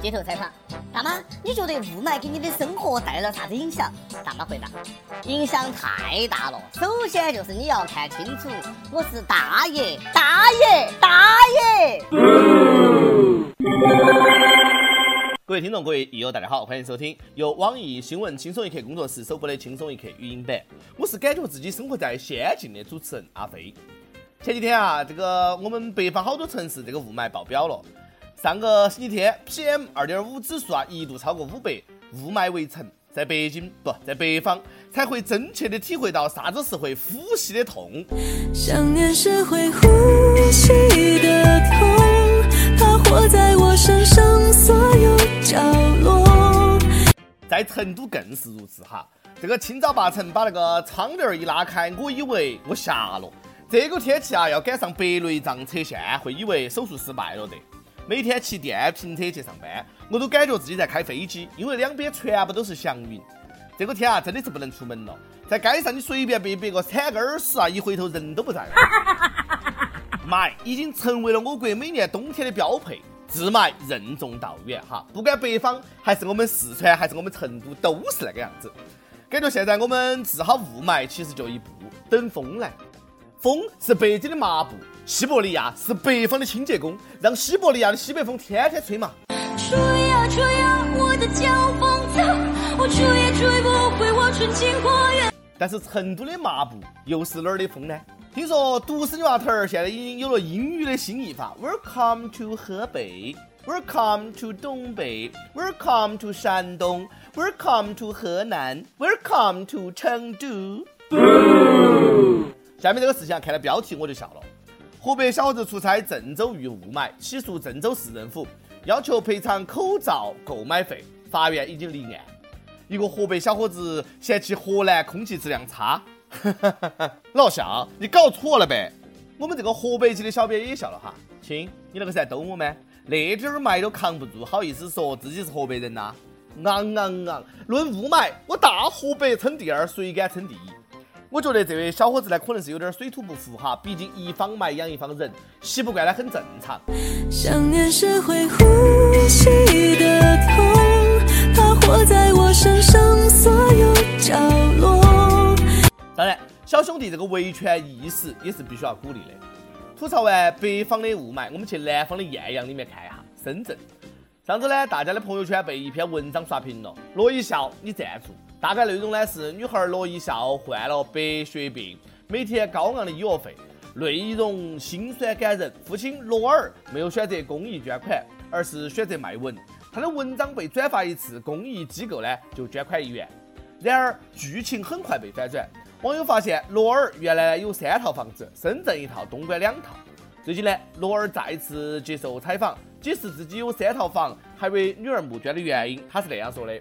街头采访，大妈，你觉得雾霾给你的生活带来了啥子影响？大妈回答：影响太大了。首先就是你要看清楚，我是大爷，大爷，大爷。各位听众，各位益友，大家好，欢迎收听由网易新闻轻松一刻工作室首播的轻松一刻语音版。我是感觉自己生活在仙境的主持人阿飞。前几天啊，这个我们北方好多城市这个雾霾爆表了。上个星期天，PM 二点五指数啊一度超过五百，雾霾围城，在北京不在北方才会真切的体会到啥子是会呼吸的痛。想念是会呼吸的痛，它活在我身上所有角落。在成都更是如此哈，这个清早八晨把那个窗帘一拉开，我以为我瞎了。这个天气啊，要赶上白内障侧线，会以为手术失败了的。每天骑电瓶车去上班，我都感觉自己在开飞机，因为两边全部都是祥云。这个天啊，真的是不能出门了，在街上你随便被别个铲个耳屎啊，一回头人都不在了。霾已经成为了我国每年冬天的标配，治霾任重道远哈。不管北方还是我们四川，还是我们成都，都是那个样子。感觉现在我们治好雾霾，其实就一步，等风来。风是北京的抹布，西伯利亚是北方的清洁工，让西伯利亚的西北风天天吹嘛。吹呀吹呀，我的脚风走，我吹也吹不回我纯净花园。但是成都的麻布又是哪儿的风呢？听说独生女娃头儿现在已经有了英语的新译法，Welcome to 河北，Welcome to 东北，Welcome to 山东，Welcome to 河南，Welcome to 成都。下面这个事情啊，看了标题我就笑了。河北小伙子出差郑州遇雾霾，起诉郑州市政府，要求赔偿口罩购买费。法院已经立案。一个河北小伙子嫌弃河南空气质量差，老乡，你搞错了呗？我们这个河北籍的小编也笑了哈，亲，你那个是在逗我吗？那点儿霾都扛不住，好意思说自己是河北人呐？昂昂昂！论雾霾，我大河北称第二，谁敢称第一？我觉得这位小伙子呢，可能是有点水土不服哈，毕竟一方霾养一方人，习不惯呢很正常。想念是会呼吸的痛，它活在我身上所有角落。当然，小兄弟这个维权意识也是必须要鼓励的。吐槽完北方的雾霾，我们去南方的艳阳里面看一下深圳。上次呢，大家的朋友圈被一篇文章刷屏了，罗一笑，你站住。大概内容呢是女孩罗一笑患了白血病，每天高昂的医药费，内容心酸感人。父亲罗尔没有选择公益捐款，而是选择卖文。他的文章被转发一次，公益机构呢就捐款一元。然而剧情很快被反转，网友发现罗尔原来有三套房子，深圳一套，东莞两套。最近呢，罗尔再次接受采访，解释自己有三套房还为女儿募捐的原因，他是那样说的。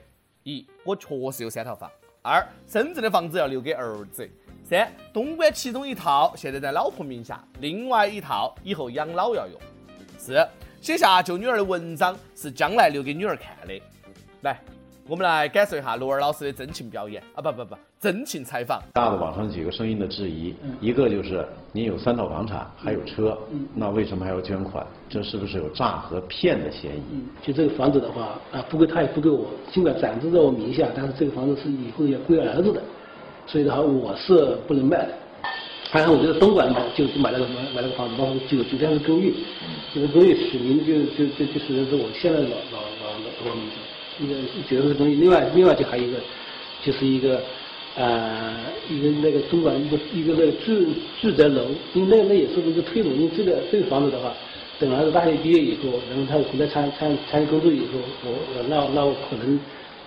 一，我确实有三套房。二，深圳的房子要留给儿子。三，东莞其中一套现在在老婆名下，另外一套以后养老要用。四，写下救女儿的文章是将来留给女儿看的。来。我们来感受一下罗尔老师的真情表演啊！不不不，真情采访。大的网上几个声音的质疑，一个就是您有三套房产，还有车，那为什么还要捐款？这是不是有诈和骗的嫌疑？就这个房子的话，啊，不归他也不归我，尽管暂住在我名下，但是这个房子是以后要归儿子的，所以的话我是不能卖的。还有我觉得东莞买就买了个买买了个房子，包括九九天的公寓，这个公寓取名就就就就是是我现在老老老老老名字。一个觉得的公寓，另外另外就还有一个，就是一个，呃，一个那个东莞一个一个那个住住宅楼，因为那那也是一个推动，因为这个这个房子的话，等儿子大学毕业以后，然后他回来参参参加工作以后，我我那那我可能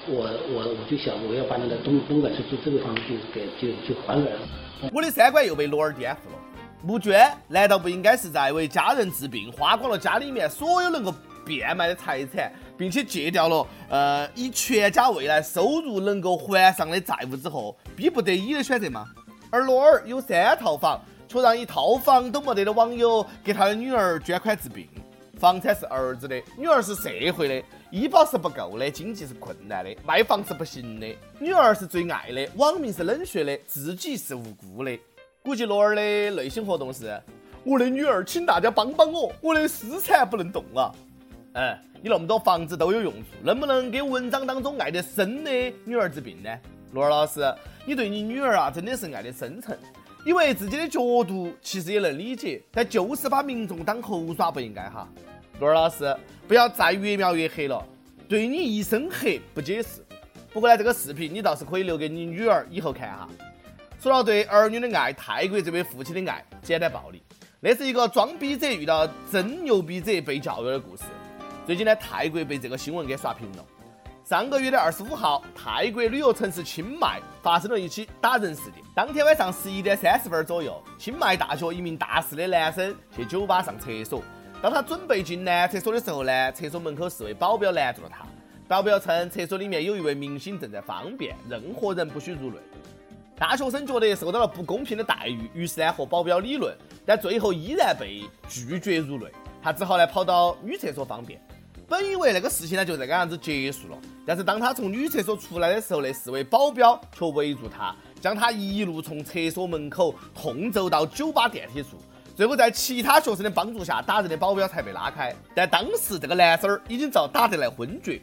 我我我就想我要把那个东东莞去住这个房子就给就就还给儿子。我的三观又被罗尔颠覆了，募捐难道不应该是在为家人治病，花光了家里面所有能够。变卖的财产，并且戒掉了呃以全家未来收入能够还上的债务之后，逼不得已的选择吗？而罗尔有三套房，却让一套房都没得的网友给他的女儿捐款治病。房产是儿子的，女儿是社会的，医保是不够的，经济是困难的，卖房是不行的，女儿是最爱的，网民是冷血的，自己是无辜的。估计罗尔的内心活动是：我的女儿，请大家帮帮我，我的私产不能动啊！嗯，你那么多房子都有用处，能不能给文章当中爱得深的女儿治病呢？罗尔老师，你对你女儿啊，真的是爱得深沉。以为自己的角度其实也能理解，但就是把民众当猴耍不应该哈。罗尔老师，不要再越描越黑了，对你一身黑不解释。不过呢，这个视频你倒是可以留给你女儿以后看哈。说到对儿女的爱，泰国这位父亲的爱简单暴力，那是一个装逼者遇到真牛逼者被教育的故事。最近呢，泰国被这个新闻给刷屏了。上个月的二十五号，泰国旅游城市清迈发生了一起打人事件。当天晚上十一点三十分左右，清迈大学一名大四的男生去酒吧上厕所。当他准备进男厕所的时候呢，厕所门口四位保镖拦住了他。保镖称，厕所里面有一位明星正在方便，任何人不许入内。大学生觉得受到了不公平的待遇，于是呢和保镖理论，但最后依然被拒绝入内。他只好呢跑到女厕所方便。本以为那个事情呢就这个样子结束了，但是当他从女厕所出来的时候，那四位保镖却围住他，将他一路从厕所门口痛揍到酒吧电梯处，最后在其他学生的帮助下，打人的保镖才被拉开。但当时这个男生儿已经遭打得来昏厥，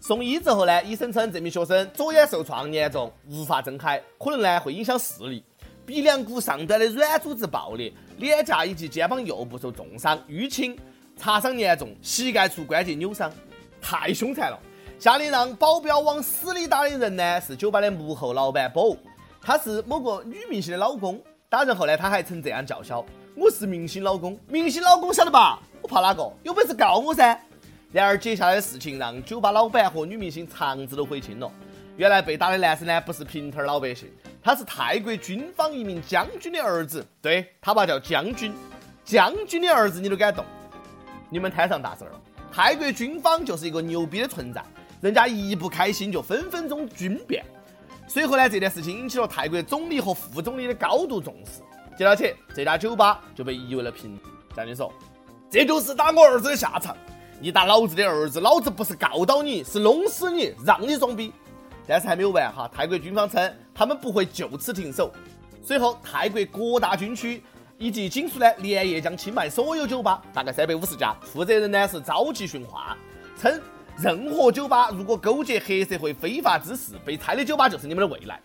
送医之后呢，医生称这名学生左眼受创严重，无法睁开，可能呢会影响视力，鼻梁骨上端的软组织爆裂，脸颊以及肩膀右部受重伤，淤青。擦伤严重，膝盖处关节扭伤，太凶残了。下令让保镖往死里打的人呢，是酒吧的幕后老板 Bo，他是某个女明星的老公。打人后呢，他还曾这样叫嚣：“我是明星老公，明星老公。晓得吧？我怕哪个？有本事告我噻！”然而接下来的事情让酒吧老板和女明星肠子都悔青了。原来被打的男生呢，不是平头老百姓，他是泰国军方一名将军的儿子。对他爸叫将军，将军的儿子你都敢动？你们摊上大事儿了！泰国军方就是一个牛逼的存在，人家一不开心就分分钟军变。随后呢，这件事情引起了泰国总理和副总理的高度重视。接到起，这家酒吧就被夷为了平。将军说：“这就是打我儿子的下场。你打老子的儿子，老子不是告到你，是弄死你，让你装逼。”但是还没有完哈，泰国军方称他们不会就此停手。随后，泰国各大军区。以及警署呢，连夜将清迈所有酒吧，大概三百五十家，负责人呢是召集训话，称任何酒吧如果勾结黑社会非法滋事，被拆的酒吧就是你们的未来。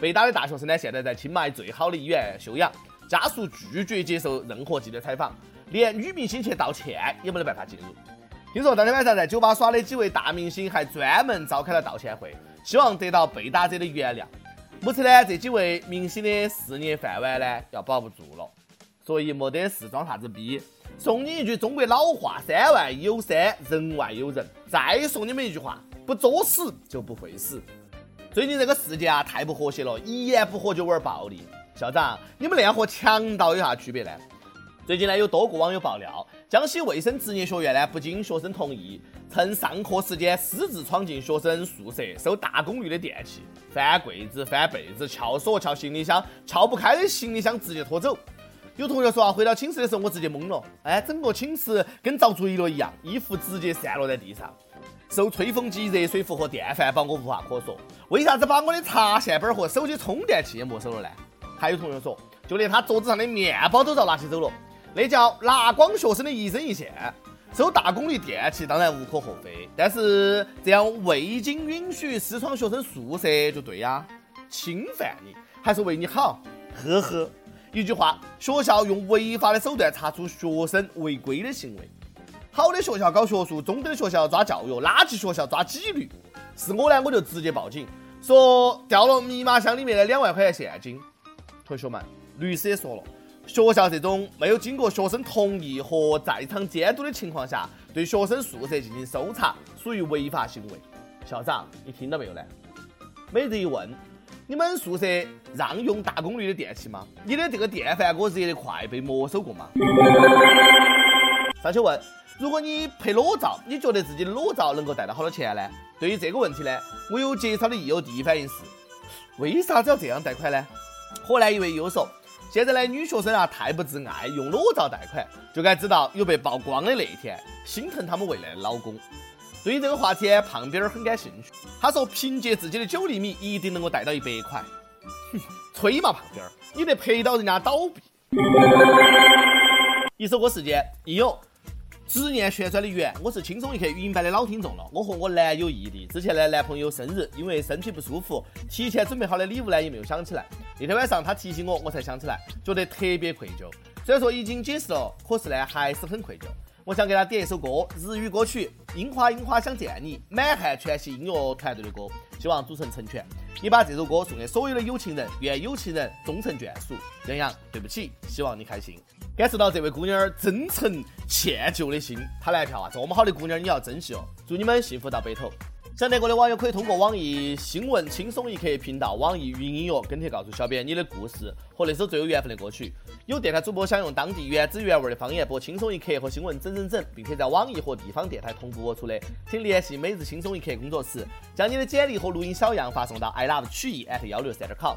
被打的大学生呢，现在在清迈最好的医院休养，家属拒绝接受任何记者采访，连女明星去道歉也没得办法进入。听说当天晚上在酒吧耍的几位大明星还专门召开了道歉会，希望得到被打者的原谅。目测呢，这几位明星的事业饭碗呢要保不住了。所以没得事装啥子逼，送你一句中国老话：山外有山，人外有人。再送你们一句话：不作死就不会死。最近这个世界啊，太不和谐了，一言不合就玩暴力。校长，你们那样和强盗有啥区别呢？最近呢，有多个网友爆料，江西卫生职业学院呢，不经学生同意，趁上课时间私自闯进学生宿舍，收大功率的电器，翻柜子、翻被子、撬锁、撬行李箱，撬不开的行李箱直接拖走。有同学说啊，回到寝室的时候我直接懵了，哎，整个寝室跟遭罪了一样，衣服直接散落在地上，受吹风机、热水壶和电饭煲我无话可说。为啥子把我的插线板和手机充电器也没收了呢？还有同学说，就连他桌子上的面包都遭拿起走了，那叫拿光学生的一针一线。收大功率电器当然无可厚非，但是这样未经允许私闯学生宿舍就对呀，侵犯你还是为你好，呵呵。一句话，学校用违法的手段查出学生违规的行为。好的学校搞学术，中等学校抓教育，垃圾学校抓纪律。是我呢，我就直接报警，说掉了密码箱里面的两万块钱现金。同学们，律师也说了，学校这种没有经过学生同意和在场监督的情况下，对学生宿舍进行搜查，属于违法行为。校长，你听到没有呢？每日一问。你们宿舍让用大功率的电器吗？你的这个电饭锅热得快被没收过吗？上去问，如果你拍裸照，你觉得自己的裸照能够贷到好多钱呢？对于这个问题呢，我有介绍的益友第一反应是：为啥子要这样贷款呢？河南一位益友说，现在的女学生啊太不自爱，用裸照贷款，就该知道有被曝光的那一天，心疼他们未来的老公。对于这个话题，胖边儿很感兴趣。他说：“凭借自己的九厘米，一定能够贷到一百块。”哼，吹嘛，胖边儿，你得赔到人家倒闭。一首歌时间，一有执念旋转的圆，我是轻松一刻语音版的老听众了。我和我男友异地，之前呢男朋友生日，因为身体不舒服，提前准备好的礼物呢也没有想起来。那天晚上他提醒我，我才想起来，觉得特别愧疚。虽然说已经解释了，可是呢还是很愧疚。我想给他点一首歌，日语歌曲《樱花樱花想见你》，满汉全席音乐团队的歌，希望主持人成全。你把这首歌送给所有的有情人，愿有情人终成眷属。杨洋，对不起，希望你开心。感受到这位姑娘真诚歉疚的心，她来票啊！这么好的姑娘，你要珍惜哦！祝你们幸福到白头。想听歌的网友可以通过网易新闻轻松一刻频道、网易云音乐跟帖告诉小编你的故事和那首最有缘分的歌曲。有电台主播想用当地原汁原味的方言播轻松一刻和新闻整整整，并且在网易和地方电台同步播出的，请联系每日轻松一刻工作室，将你的简历和录音小样发送到 i love 曲艺 at 幺六三点 com。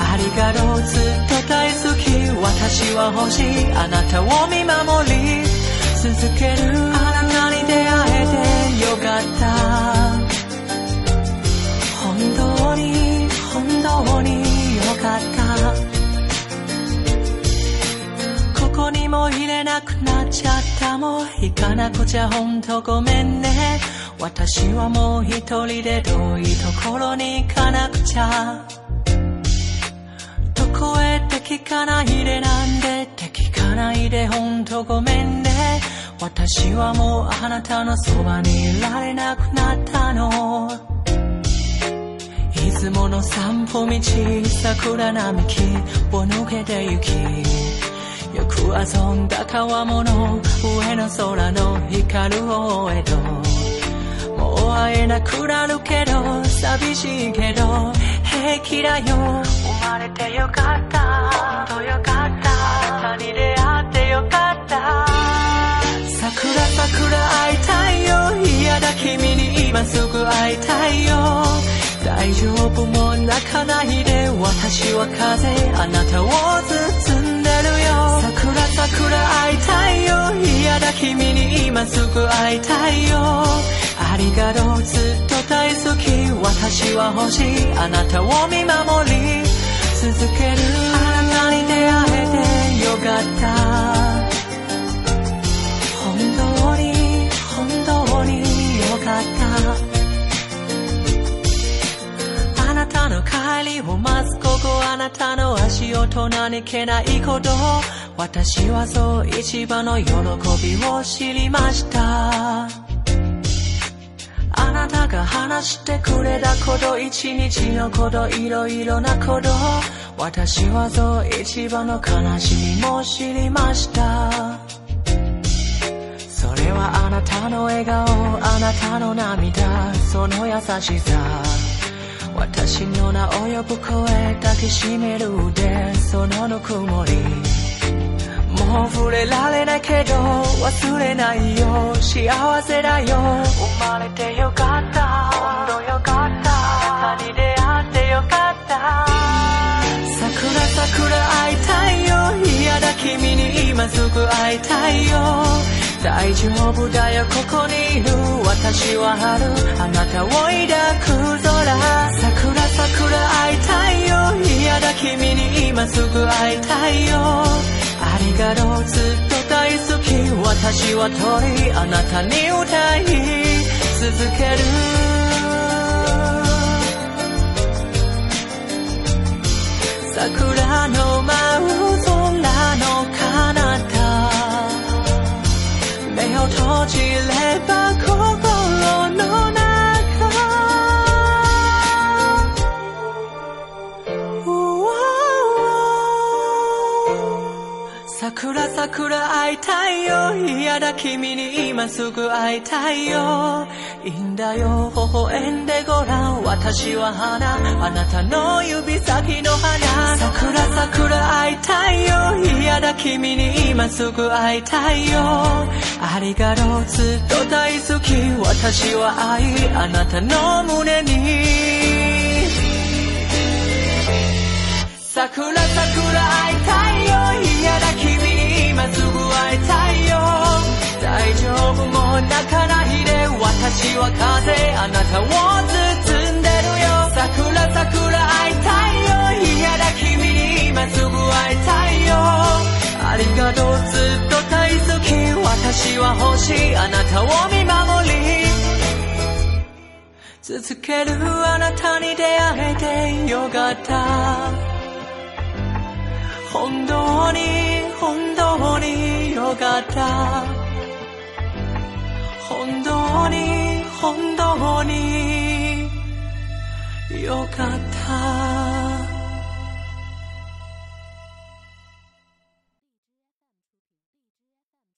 ありがとうずっと大好き私は欲しいあなたを見守り続けるあなたに出会えてよかった。本当に本当によかった。ここにも入れなくなっちゃったもう行かなくちゃ。本当ごめんね。私はもう一人で遠いところに行かなくちゃ。聞かないでなんでって聞かないで本当ごめんね。私はもうあなたのそばにいられなくなったの。いつもの散歩道桜並木を抜けて行きよく遊んだ川もの上の空の光る方へともう会えなくなるけど寂しいけど平気だよ。まれてよかった。本当よかった。あなたに出会ってよかった。桜桜会いたいよ。嫌だ君に今すぐ会いたいよ。大丈夫も泣かないで私は風あなたを包んでるよ。桜桜会いたいよ。嫌だ君に今すぐ会いたいよ。ありがとうずっと大好き。私は欲しい。あなたを見守り。続ける。あなたに出会えてよかった。本当に本当によかった。あなたの帰りを待つ。ここあなたの足音何気ないこと。私はそう一番の喜びを知りました。なたが話してくれたこと一日のこといろいろなこと。私はそう一番の悲しみも知りました。それはあなたの笑顔あなたの涙。その優しさ。私の名を呼ぶ声抱きしめる腕そのぬくもり。も触れられないけど忘れないよ。幸せだよ。生まれてよかった。本当よかった。あなたに出会ってよかった。桜桜会いたいよ。嫌だ君に今すぐ会いたいよ。大丈夫だよここにいる。私は春あなたを抱く空。桜桜会いたいよ。嫌だ君に今すぐ会いたいよ。りがとうずっと大好き。私は鳥あなたに歌い続ける。桜の舞う空の彼方。目を閉じれば桜桜会いたいよ嫌だ君に今すぐ会いたいよ。いいんだよ微笑んでごらん。私は花あなたの指先の花。桜桜会いたいよ嫌だ君に今すぐ会いたいよ。ありがとうずっと大好き。私は愛あなたの胸に。桜桜会いたいよ嫌だ君。今すぐ会いたいよ。大丈夫もう泣かないで私は風あなたを包んでるよ。桜桜会いたいよ。嫌だ君に今すぐ会いたいよ。ありがとうずっと大好き。私は欲しい。あなたを見守り。続けるあなたに出会えてよかった。本当に当によかった。本当に本当によかった。